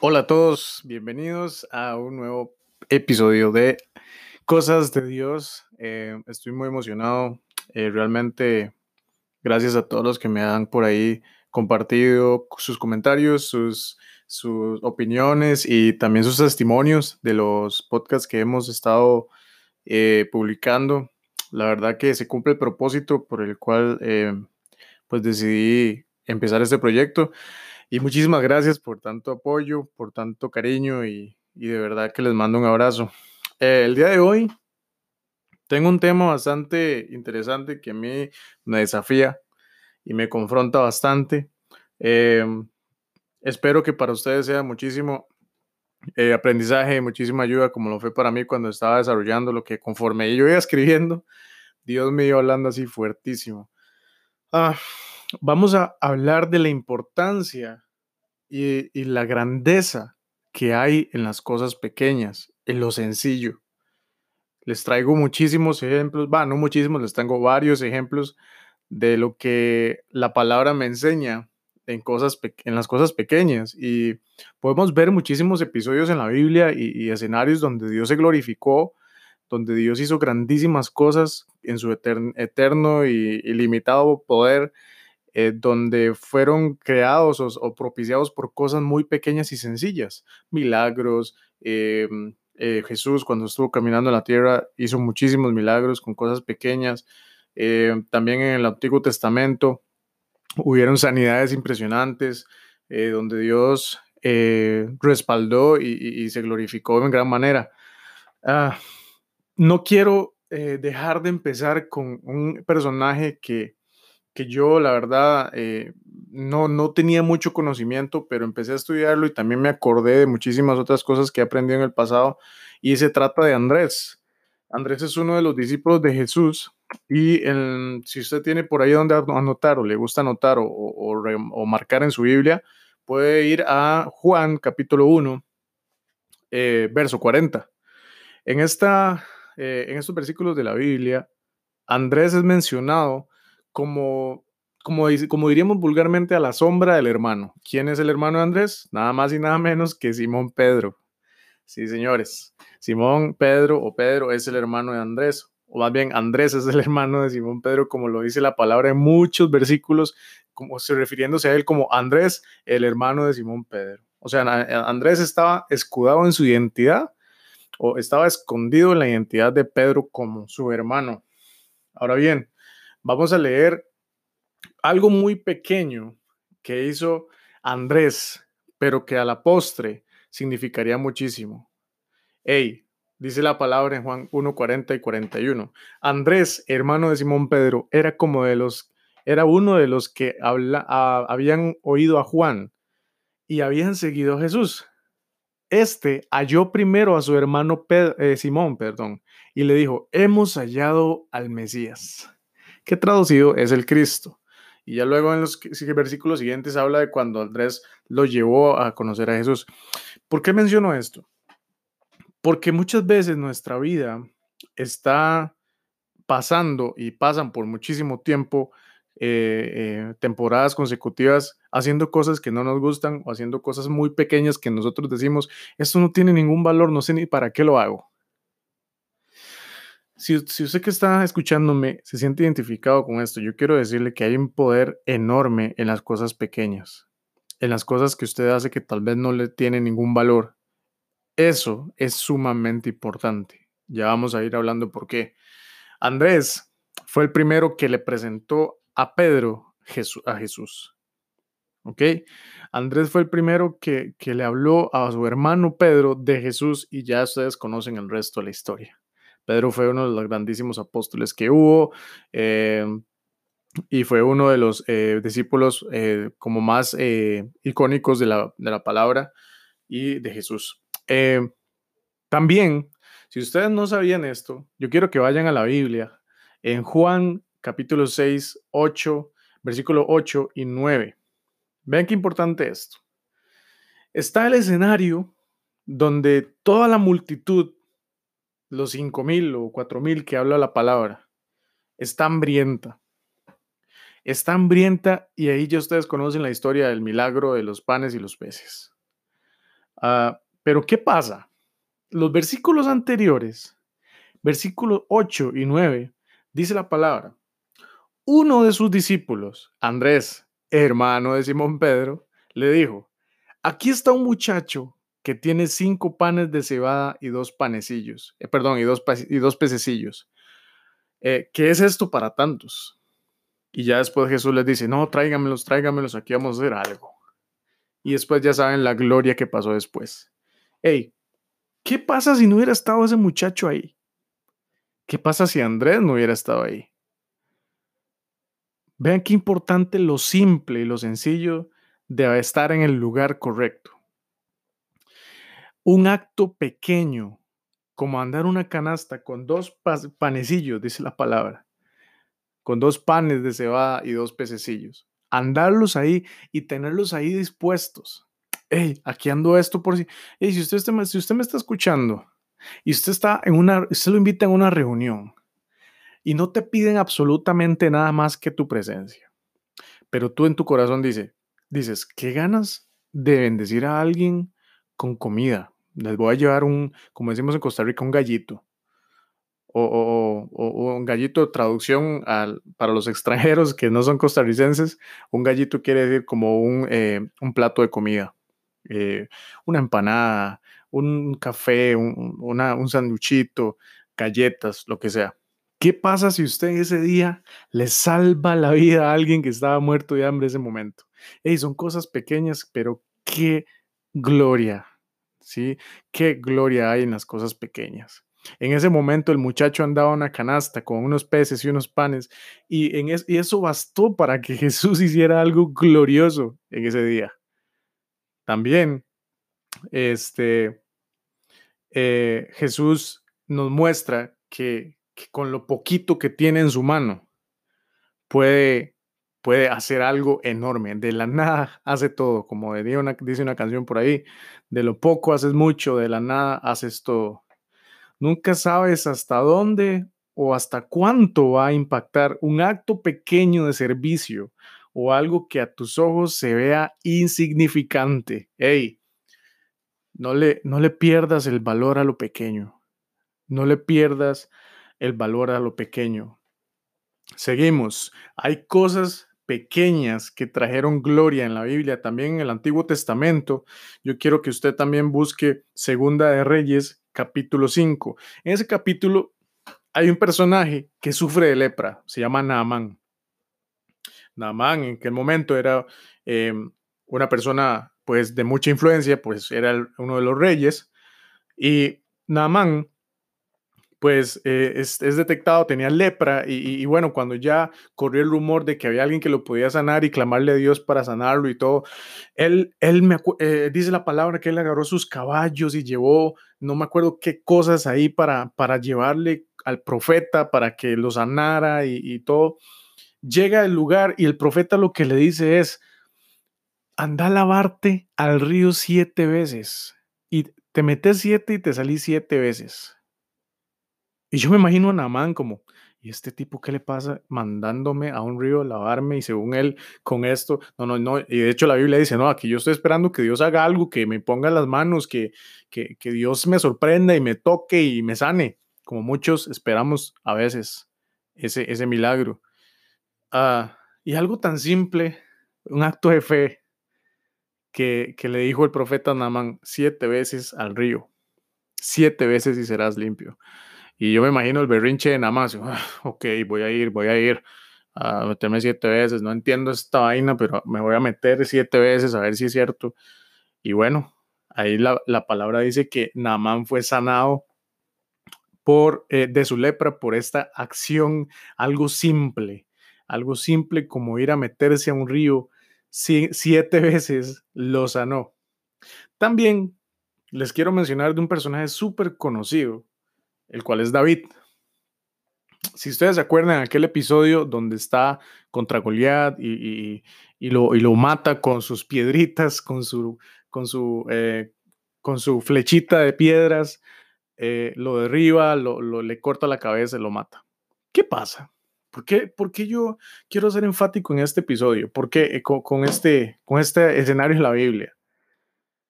Hola a todos, bienvenidos a un nuevo episodio de Cosas de Dios. Eh, estoy muy emocionado, eh, realmente gracias a todos los que me han por ahí compartido sus comentarios, sus, opiniones y también sus testimonios de los podcasts que hemos estado eh, publicando. La verdad que se cumple el propósito por el cual pues decidí empezar este proyecto. Y muchísimas gracias por tanto apoyo, por tanto cariño y, de verdad que les mando un abrazo. Eh, el día de hoy tengo un tema bastante interesante que a mí me desafía y me confronta bastante. Em, espero que para ustedes sea muchísimo eh, aprendizaje, muchísima ayuda, como lo fue para mí cuando estaba desarrollando lo que conforme yo iba escribiendo, Dios me iba hablando así fuertísimo. Ah, vamos a hablar de la importancia y, la grandeza que hay en las cosas pequeñas, en lo sencillo. Les traigo muchísimos ejemplos, va, no muchísimos, les tengo varios ejemplos de lo que la palabra me enseña en, cosas, en las cosas pequeñas. Y podemos ver muchísimos episodios en la Biblia y, escenarios donde Dios se glorificó, donde Dios hizo grandísimas cosas en su eterno y ilimitado poder eh, donde fueron creados o, propiciados por cosas muy pequeñas y sencillas, milagros. Eh, eh, Jesús cuando estuvo caminando en la tierra hizo muchísimos milagros con cosas pequeñas. también en el Antiguo Testamento hubieron sanidades impresionantes donde Dios respaldó y, se glorificó en gran manera. Ah, no quiero dejar de empezar con un personaje que que yo, la verdad, eh, no, no tenía mucho conocimiento, pero empecé a estudiarlo y también me acordé de muchísimas otras cosas que he aprendido en el pasado. Y se trata de Andrés. Andrés es uno de los discípulos de Jesús. Y si usted tiene por ahí donde anotar o le gusta anotar o, o, marcar en su Biblia, puede ir a Juan capítulo 1, eh, verso 40. En, esta, eh, en estos versículos de la Biblia, Andrés es mencionado como, como, como diríamos vulgarmente, a la sombra del hermano. ¿Quién es el hermano de Andrés? Nada más y nada menos que Simón Pedro. Sí, señores. Simón Pedro o Pedro es el hermano de Andrés. O más bien, Andrés es el hermano de Simón Pedro, como lo dice la palabra en muchos versículos, como refiriéndose a él como Andrés, el hermano de Simón Pedro. O sea, Andrés estaba escudado en su identidad o estaba escondido en la identidad de Pedro como su hermano. Ahora bien, vamos a leer algo muy pequeño que hizo Andrés, pero que a la postre significaría muchísimo. Hey, dice la palabra en Juan 1, 40 y 41. Andrés, hermano de Simón Pedro, era como de los, era uno de los que habla, habían oído a Juan y habían seguido a Jesús. Este halló primero a su hermano eh, Simón, perdón, y le dijo, hemos hallado al Mesías que traducido es el Cristo. Y ya luego en los versículos siguientes habla de cuando Andrés lo llevó a conocer a Jesús. ¿Por qué menciono esto? Porque muchas veces nuestra vida está pasando y pasan por muchísimo tiempo, eh, eh, temporadas consecutivas, haciendo cosas que no nos gustan o haciendo cosas muy pequeñas que nosotros decimos, esto no tiene ningún valor, no sé ni para qué lo hago. Si, usted que está escuchándome se siente identificado con esto, yo quiero decirle que hay un poder enorme en las cosas pequeñas, en las cosas que usted hace que tal vez no le tiene ningún valor. Eso es sumamente importante. Ya vamos a ir hablando por qué. Andrés fue el primero que le presentó a Pedro a Jesús. ¿Ok? Andrés fue el primero que, que le habló a su hermano Pedro de Jesús y ya ustedes conocen el resto de la historia. Pedro fue uno de los grandísimos apóstoles que hubo eh, y fue uno de los eh, discípulos eh, como más icónicos de la, de la, palabra y de Jesús. también, si ustedes no sabían esto, yo quiero que vayan a la Biblia en Juan capítulo 6, 8, versículo 8 y 9. Vean qué importante esto. Está el escenario donde toda la multitud los cinco mil o cuatro mil que habla la palabra. Está hambrienta. Está hambrienta y ahí ya ustedes conocen la historia del milagro de los panes y los peces. Ah, pero ¿qué pasa? Los versículos anteriores, versículos 8 y 9, dice la palabra, uno de sus discípulos, Andrés, hermano de Simón Pedro, le dijo, aquí está un muchacho que tiene cinco panes de cebada y dos panecillos, eh, perdón, y dos, y dos pececillos. Eh, ¿Qué es esto para tantos? Y ya después Jesús les dice, no, tráigamelos, tráigamelos, aquí vamos a hacer algo. Y después ya saben la gloria que pasó después. Hey, ¿qué pasa si no hubiera estado ese muchacho ahí? ¿Qué pasa si Andrés no hubiera estado ahí? Vean qué importante lo simple y lo sencillo de estar en el lugar correcto. Un acto pequeño, como andar una canasta con dos panecillos, dice la palabra, con dos panes de cebada y dos pececillos. Andarlos ahí y tenerlos ahí dispuestos. Hey, aquí ando esto por si. Hey, si usted, usted me está escuchando y usted está en una, usted lo invita a una reunión y no te piden absolutamente nada más que tu presencia. Pero tú en tu corazón dice, dices, ¿qué ganas de bendecir a alguien con comida? Les voy a llevar un, como decimos en Costa Rica, un gallito. O, un gallito, traducción al, para los extranjeros que no son costarricenses, un gallito quiere decir como un, eh, un plato de comida, eh, una empanada, un café, un, una, un sanduchito, galletas, lo que sea. ¿Qué pasa si usted ese día le salva la vida a alguien que estaba muerto de hambre ese momento? Hey, son cosas pequeñas, pero qué gloria, ¿sí? Qué gloria hay en las cosas pequeñas. En ese momento el muchacho andaba una canasta con unos peces y unos panes y, en y eso bastó para que Jesús hiciera algo glorioso en ese día. También, este, eh, Jesús nos muestra que con lo poquito que tiene en su mano puede, puede hacer algo enorme. De la nada hace todo, como una, dice una canción por ahí, de lo poco haces mucho, de la nada haces todo. Nunca sabes hasta dónde o hasta cuánto va a impactar un acto pequeño de servicio o algo que a tus ojos se vea insignificante. Hey, no le, no le pierdas el valor a lo pequeño. No le pierdas el valor a lo pequeño. Seguimos. Hay cosas pequeñas que trajeron gloria en la Biblia, también en el Antiguo Testamento. Yo quiero que usted también busque Segunda de Reyes, capítulo 5. En ese capítulo hay un personaje que sufre de lepra, se llama Naamán. Naamán en aquel momento era em, una persona pues de mucha influencia, pues era uno de los reyes. Y Naamán pues eh, es, detectado, tenía lepra y, bueno, cuando ya corrió el rumor de que había alguien que lo podía sanar y clamarle a Dios para sanarlo y todo, él, él me eh, dice la palabra que él agarró sus caballos y llevó, no me acuerdo qué cosas ahí para, para llevarle al profeta para que lo sanara y, y todo. Llega al lugar y el profeta lo que le dice es, anda a lavarte al río siete veces y te metes siete y te salís siete veces y yo me imagino a Namán como, ¿y este tipo qué le pasa mandándome a un río a lavarme? Y según él, con esto, no, no, no. Y de hecho la Biblia dice, no, aquí yo estoy esperando que Dios haga algo, que me ponga las manos, que, que, que Dios me sorprenda y me toque y me sane, como muchos esperamos a veces ese, ese milagro. Ah, y algo tan simple, un acto de fe que, que le dijo el profeta Namán, siete veces al río, siete veces y serás limpio. Y yo me imagino el berrinche de nada ah, ok, voy a ir, voy a ir a meterme siete veces, no entiendo esta vaina, pero me voy a meter siete veces a ver si es cierto. Y bueno, ahí la, palabra dice que Naamán fue sanado por, eh, de su lepra por esta acción, algo simple, algo simple como ir a meterse a un río siete veces lo sanó. También les quiero mencionar de un personaje súper conocido el cual es David. Si ustedes se acuerdan aquel episodio donde está contra Goliat y, lo, mata con sus piedritas, con su, eh, flechita de piedras, eh, lo derriba, lo, le corta la cabeza y lo mata. ¿Qué pasa? ¿Por qué, ¿Por qué, yo quiero ser enfático en este episodio? ¿Por qué eh, este, con este escenario en la Biblia?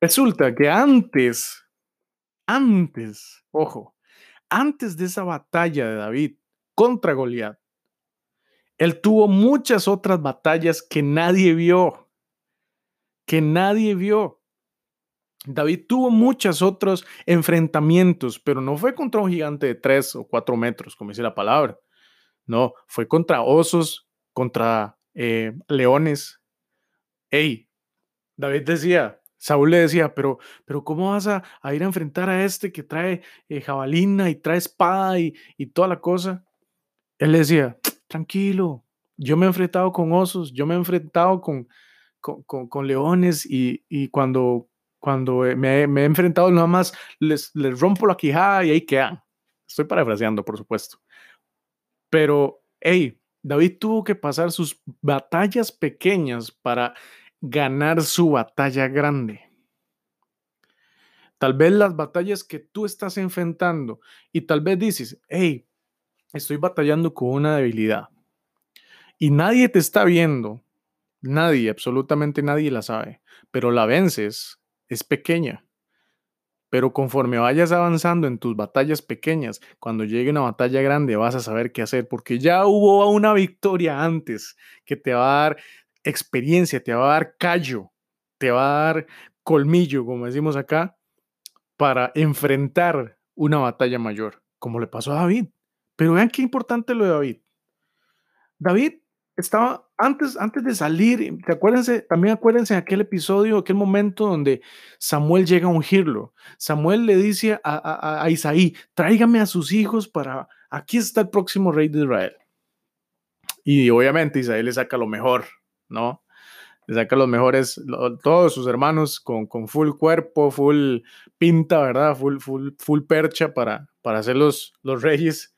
Resulta que antes, antes, ojo, antes de esa batalla de David contra Goliat, él tuvo muchas otras batallas que nadie vio, que nadie vio. David tuvo muchos otros enfrentamientos, pero no fue contra un gigante de tres o cuatro metros, como dice la palabra. No, fue contra osos, contra eh, leones. Ey, David decía, Saúl le decía, pero, pero ¿cómo vas a, ir a enfrentar a este que trae eh, jabalina y trae espada y, toda la cosa? Él le decía, tranquilo, yo me he enfrentado con osos, yo me he enfrentado con, con, leones y, cuando, cuando me, he enfrentado nada más les, les rompo la quijada y ahí quedan. Estoy parafraseando, por supuesto. Pero, hey, David tuvo que pasar sus batallas pequeñas para ganar su batalla grande. Tal vez las batallas que tú estás enfrentando y tal vez dices, hey, estoy batallando con una debilidad y nadie te está viendo, nadie, absolutamente nadie la sabe, pero la vences, es pequeña. Pero conforme vayas avanzando en tus batallas pequeñas, cuando llegue una batalla grande vas a saber qué hacer, porque ya hubo una victoria antes que te va a dar experiencia, te va a dar callo, te va a dar colmillo, como decimos acá, para enfrentar una batalla mayor, como le pasó a David. Pero vean qué importante lo de David. David estaba antes, antes de salir, ¿te acuérdense? También acuérdense en aquel episodio, aquel momento donde Samuel llega a ungirlo. Samuel le dice a, a, a Isaí, tráigame a sus hijos para, aquí está el próximo rey de Israel. Y obviamente Isaí le saca lo mejor, ¿no? Le saca los mejores, todos sus hermanos con, con, full cuerpo, full pinta, ¿verdad? Full, full, full percha para, para los, los reyes.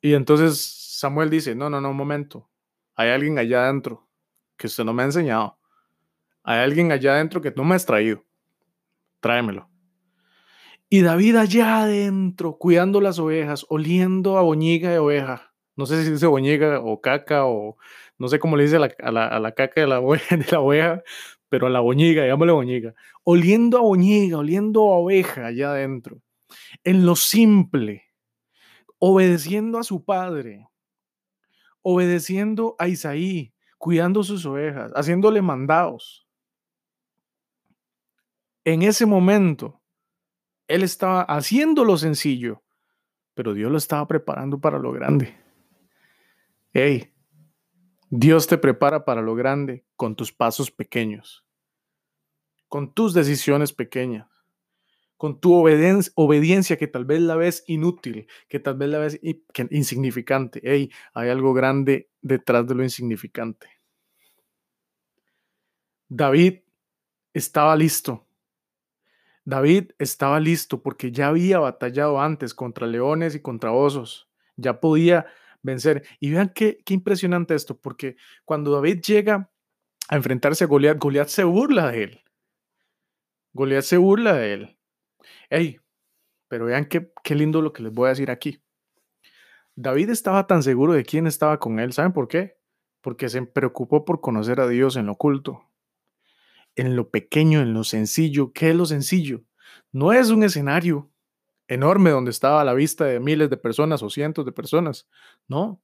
Y entonces Samuel dice, no, no, no, un momento. Hay alguien allá adentro que usted no me ha enseñado. Hay alguien allá adentro que no me has traído. Tráemelo. Y David allá adentro, cuidando las ovejas, oliendo a boñiga de oveja. No sé si dice boñiga o caca o no sé cómo le dice a la, caca de la, de la oveja, pero a la boñiga, llámale boñiga, oliendo a boñiga, oliendo a oveja allá adentro, en lo simple, obedeciendo a su padre, obedeciendo a Isaí, cuidando sus ovejas, haciéndole mandados. En ese momento, él estaba haciendo lo sencillo, pero Dios lo estaba preparando para lo grande. Hey, Dios te prepara para lo grande con tus pasos pequeños, con tus decisiones pequeñas, con tu obediencia, que tal vez la ves inútil, que tal vez la ves insignificante. Hey, hay algo grande detrás de lo insignificante. David estaba listo. David estaba listo porque ya había batallado antes contra leones y contra osos. Ya podía vencer. Y vean qué, qué impresionante esto, porque cuando David llega a enfrentarse a Goliat, Goliat se burla de él. Goliat se burla de él. Hey, pero vean qué, qué lindo lo que les voy a decir aquí. David estaba tan seguro de quién estaba con él. ¿Saben por qué? Porque se preocupó por conocer a Dios en lo oculto, en lo pequeño, en lo sencillo. ¿Qué es lo sencillo? No es un escenario, enorme donde estaba a la vista de miles de personas o cientos de personas. No,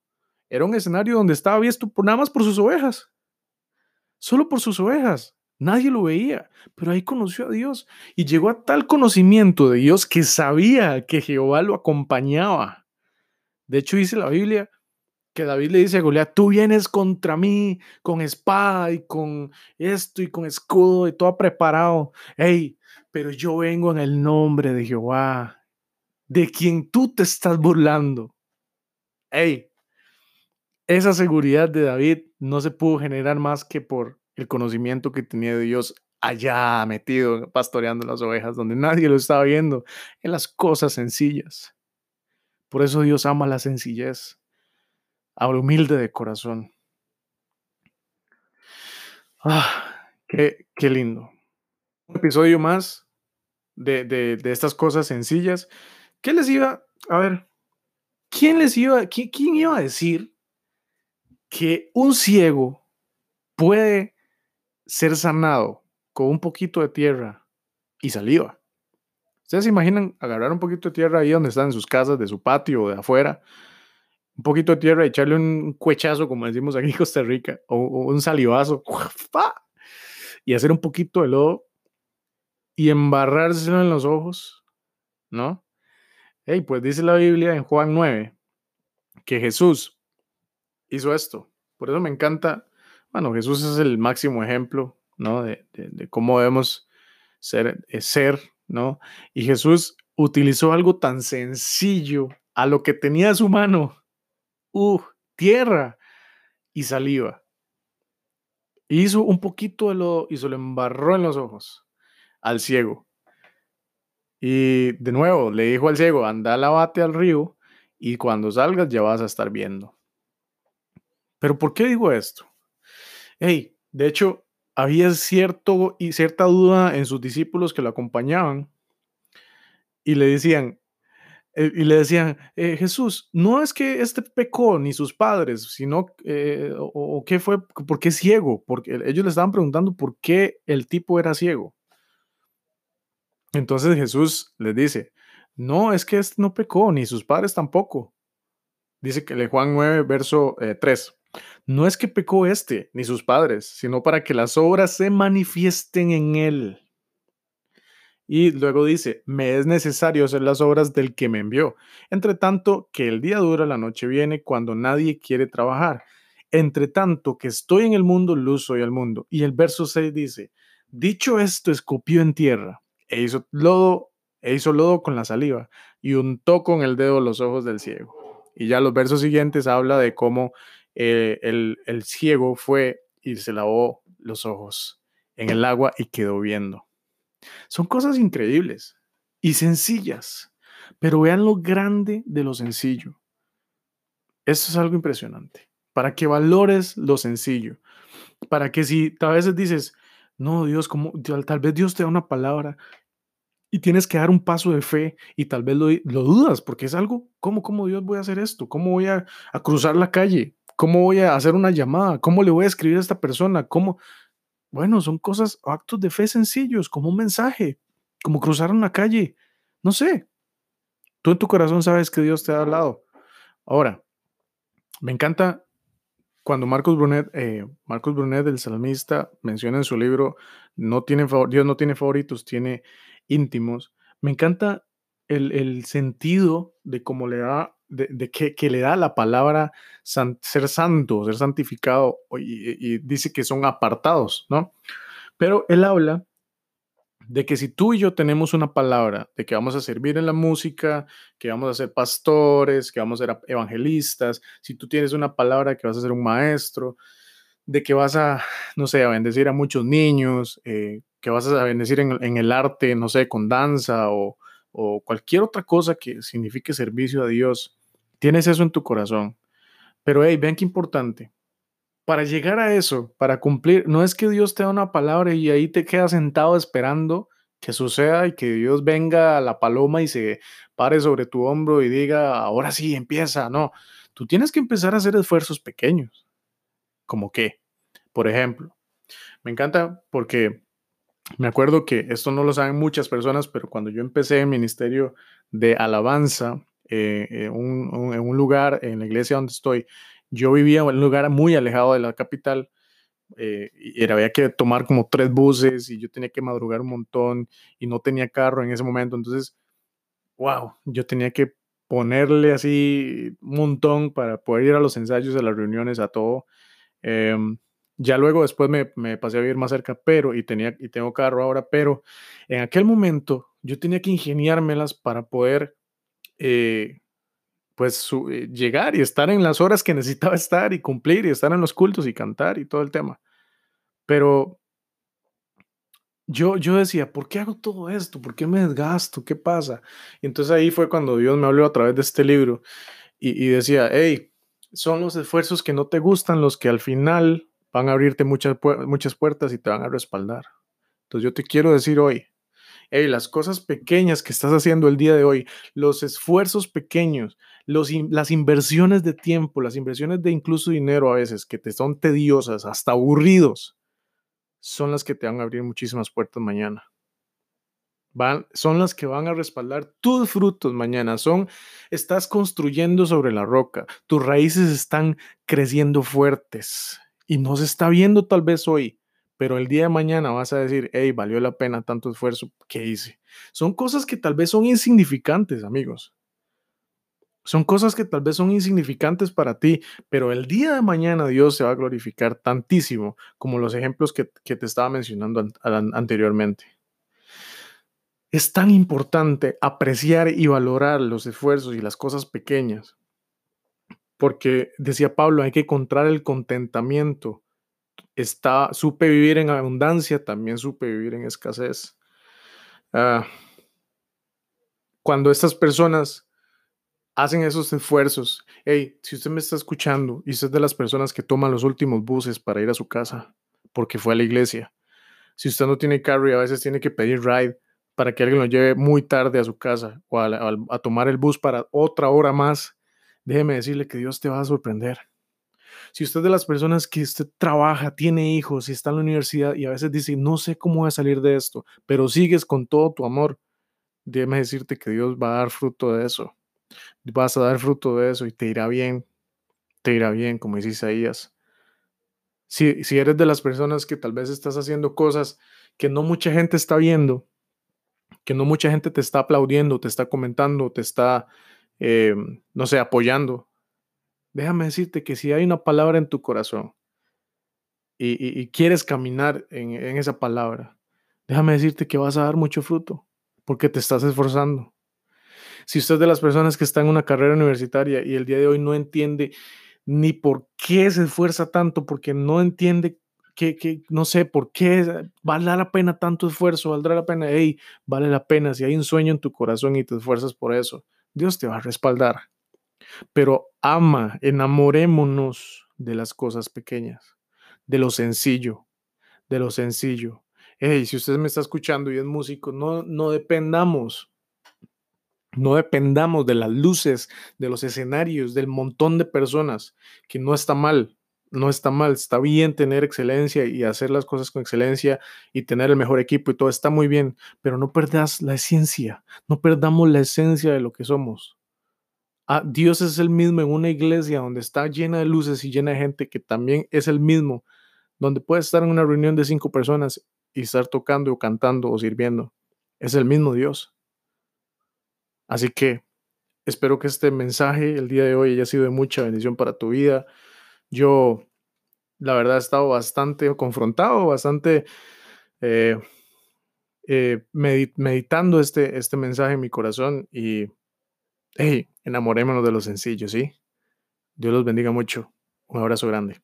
era un escenario donde estaba visto por, nada más por sus ovejas. Solo por sus ovejas. Nadie lo veía, pero ahí conoció a Dios y llegó a tal conocimiento de Dios que sabía que Jehová lo acompañaba. De hecho, dice la Biblia que David le dice a Goliat, tú vienes contra mí con espada y con esto y con escudo y todo preparado. Hey, pero yo vengo en el nombre de Jehová de quien tú te estás burlando. Hey, esa seguridad de David no se pudo generar más que por el conocimiento que tenía de Dios allá metido, pastoreando las ovejas, donde nadie lo estaba viendo, en las cosas sencillas. Por eso Dios ama la sencillez, a humilde de corazón. Ah, qué, qué lindo. Un episodio más de, de, de estas cosas sencillas ¿Qué les iba? A ver, ¿quién les iba, quién, iba a decir que un ciego puede ser sanado con un poquito de tierra y saliva. ¿Ustedes se imaginan agarrar un poquito de tierra ahí donde están en sus casas, de su patio o de afuera? Un poquito de tierra y echarle un cuechazo, como decimos aquí en Costa Rica, o, un salivazo, y hacer un poquito de lodo y embarrárselo en los ojos, ¿no? Hey, pues dice la Biblia en Juan 9 que Jesús hizo esto. Por eso me encanta, bueno, Jesús es el máximo ejemplo. De, cómo debemos ser, eh, ser ¿no? Y Jesús utilizó algo tan sencillo a lo que tenía su mano, uh, tierra y saliva. Hizo un poquito de lodo y se lo embarró en los ojos al ciego. Y de nuevo le dijo al ciego, anda, lavate al río y cuando salgas ya vas a estar viendo. Pero ¿por qué digo esto? Hey, de hecho, había cierto y cierta duda en sus discípulos que lo acompañaban y le decían, eh, y le decían, eh, Jesús, no es que este pecó ni sus padres, sino, eh, o, qué fue, por ciego, porque ellos le estaban preguntando por qué el tipo era ciego. Entonces Jesús les dice, no, es que este no pecó, ni sus padres tampoco. Dice que Juan 9, verso 3. No es que pecó este ni sus padres, sino para que las obras se manifiesten en él. Y luego dice, me es necesario hacer las obras del que me envió. Entre tanto, que el día dura, la noche viene cuando nadie quiere trabajar. Entre tanto, que estoy en el mundo, luz soy al mundo. Y el verso 6 dice, dicho esto, escupió en tierra e hizo lodo, e hizo lodo con la saliva y untó con el dedo los ojos del ciego. Y ya los versos siguientes habla de cómo eh, el, ciego fue y se lavó los ojos en el agua y quedó viendo. Son cosas increíbles y sencillas, pero vean lo grande de lo sencillo. Esto es algo impresionante. Para que valores lo sencillo. Para que si a veces dices, no, Dios, como tal vez Dios te da una palabra y tienes que dar un paso de fe y tal vez lo, dudas porque es algo, ¿cómo, ¿cómo Dios voy a hacer esto? ¿Cómo voy a, a cruzar la calle? ¿Cómo voy a hacer una llamada? ¿Cómo le voy a escribir a esta persona? ¿Cómo? Bueno, son cosas, actos de fe sencillos, como un mensaje, como cruzar una calle. No sé. Tú en tu corazón sabes que Dios te ha hablado. Ahora, me encanta cuando Marcos Brunet, eh, Marcos Brunet, el salmista, menciona en su libro, no tiene, Dios no tiene favoritos, tiene íntimos. Me encanta el, el sentido de cómo le da de, que, le da la palabra ser santo, ser santificado, y, dice que son apartados, ¿no? Pero él habla de que si tú y yo tenemos una palabra de que vamos a servir en la música, que vamos a ser pastores, que vamos a ser evangelistas, si tú tienes una palabra que vas a ser un maestro, de que vas a, no sé, a bendecir a muchos niños, eh, que vas a bendecir en, en, el arte, no sé, con danza o, o cualquier otra cosa que signifique servicio a Dios, Tienes eso en tu corazón. Pero hey, vean qué importante. Para llegar a eso, para cumplir, no es que Dios te da una palabra y ahí te quedas sentado esperando que suceda y que Dios venga a la paloma y se pare sobre tu hombro y diga, ahora sí, empieza. No, tú tienes que empezar a hacer esfuerzos pequeños. ¿Como qué? Por ejemplo, me encanta porque me acuerdo que esto no lo saben muchas personas, pero cuando yo empecé el ministerio de alabanza, eh, en, un, lugar, en la iglesia donde estoy. Yo vivía en un lugar muy alejado de la capital eh, y había que tomar como tres buses y yo tenía que madrugar un montón y no tenía carro en ese momento. Entonces, wow, yo tenía que ponerle así un montón para poder ir a los ensayos, a las reuniones, a todo. Em, ya luego después me, me, pasé a vivir más cerca, pero, y, tenía, y tengo carro ahora, pero en aquel momento yo tenía que ingeniármelas para poder eh, pues eh, llegar y estar en las horas que necesitaba estar y cumplir y estar en los cultos y cantar y todo el tema. Pero yo, yo decía, ¿por qué hago todo esto? ¿Por qué me desgasto? ¿Qué pasa? Y entonces ahí fue cuando Dios me habló a través de este libro y, y decía, hey, son los esfuerzos que no te gustan los que al final van a abrirte muchas, muchas puertas y te van a respaldar. Entonces yo te quiero decir hoy, hey, las cosas pequeñas que estás haciendo el día de hoy, los esfuerzos pequeños, los, las inversiones de tiempo, las inversiones de incluso dinero a veces que te son tediosas, hasta aburridos, son las que te van a abrir muchísimas puertas mañana. Van, son las que van a respaldar tus frutos mañana. Son, estás construyendo sobre la roca. Tus raíces están creciendo fuertes y no se está viendo tal vez hoy, pero el día de mañana vas a decir, hey, valió la pena tanto esfuerzo que hice. Son cosas que tal vez son insignificantes, amigos. Son cosas que tal vez son insignificantes para ti, pero el día de mañana Dios se va a glorificar tantísimo como los ejemplos que, te estaba mencionando anteriormente. Es tan importante apreciar y valorar los esfuerzos y las cosas pequeñas, porque decía Pablo, hay que encontrar el contentamiento. Está, supe vivir en abundancia, también supe vivir en escasez. Ah, cuando estas personas hacen esos esfuerzos. Hey, si usted me está escuchando y usted es de las personas que toman los últimos buses para ir a su casa porque fue a la iglesia, si usted no tiene carro a veces tiene que pedir ride para que alguien lo lleve muy tarde a su casa o a, tomar el bus para otra hora más, déjeme decirle que Dios te va a sorprender. Si usted es de las personas que usted trabaja, tiene hijos y está en la universidad y a veces dice, no sé cómo voy a salir de esto, pero sigues con todo tu amor, déjeme decirte que Dios va a dar fruto de eso vas a dar fruto de eso y te irá bien, te irá bien, como dice Isaías. Si, si eres de las personas que tal vez estás haciendo cosas que no mucha gente está viendo, que no mucha gente te está aplaudiendo, te está comentando, te está, eh, no sé, apoyando, déjame decirte que si hay una palabra en tu corazón y, quieres caminar en, esa palabra, déjame decirte que vas a dar mucho fruto porque te estás esforzando. Si usted es de las personas que están en una carrera universitaria y el día de hoy no entiende ni por qué se esfuerza tanto, porque no entiende que, no sé, por qué vale la pena tanto esfuerzo, valdrá la pena, hey, vale la pena, si hay un sueño en tu corazón y te esfuerzas por eso, Dios te va a respaldar. Pero ama, enamorémonos de las cosas pequeñas, de lo sencillo, de lo sencillo. Hey, si usted me está escuchando y es músico, no, no dependamos no dependamos de las luces, de los escenarios, del montón de personas, que no está mal, no está mal, está bien tener excelencia y hacer las cosas con excelencia y tener el mejor equipo y todo está muy bien, pero no perdas la esencia, no perdamos la esencia de lo que somos. Ah, Dios es el mismo en una iglesia donde está llena de luces y llena de gente que también es el mismo, donde puedes estar en una reunión de cinco personas y estar tocando o cantando o sirviendo. Es el mismo Dios. Así que espero que este mensaje el día de hoy haya sido de mucha bendición para tu vida. Yo, la verdad, he estado bastante confrontado, bastante eh, eh, meditando este, este mensaje en mi corazón y, hey, enamorémonos de lo sencillo, ¿sí? Dios los bendiga mucho. Un abrazo grande.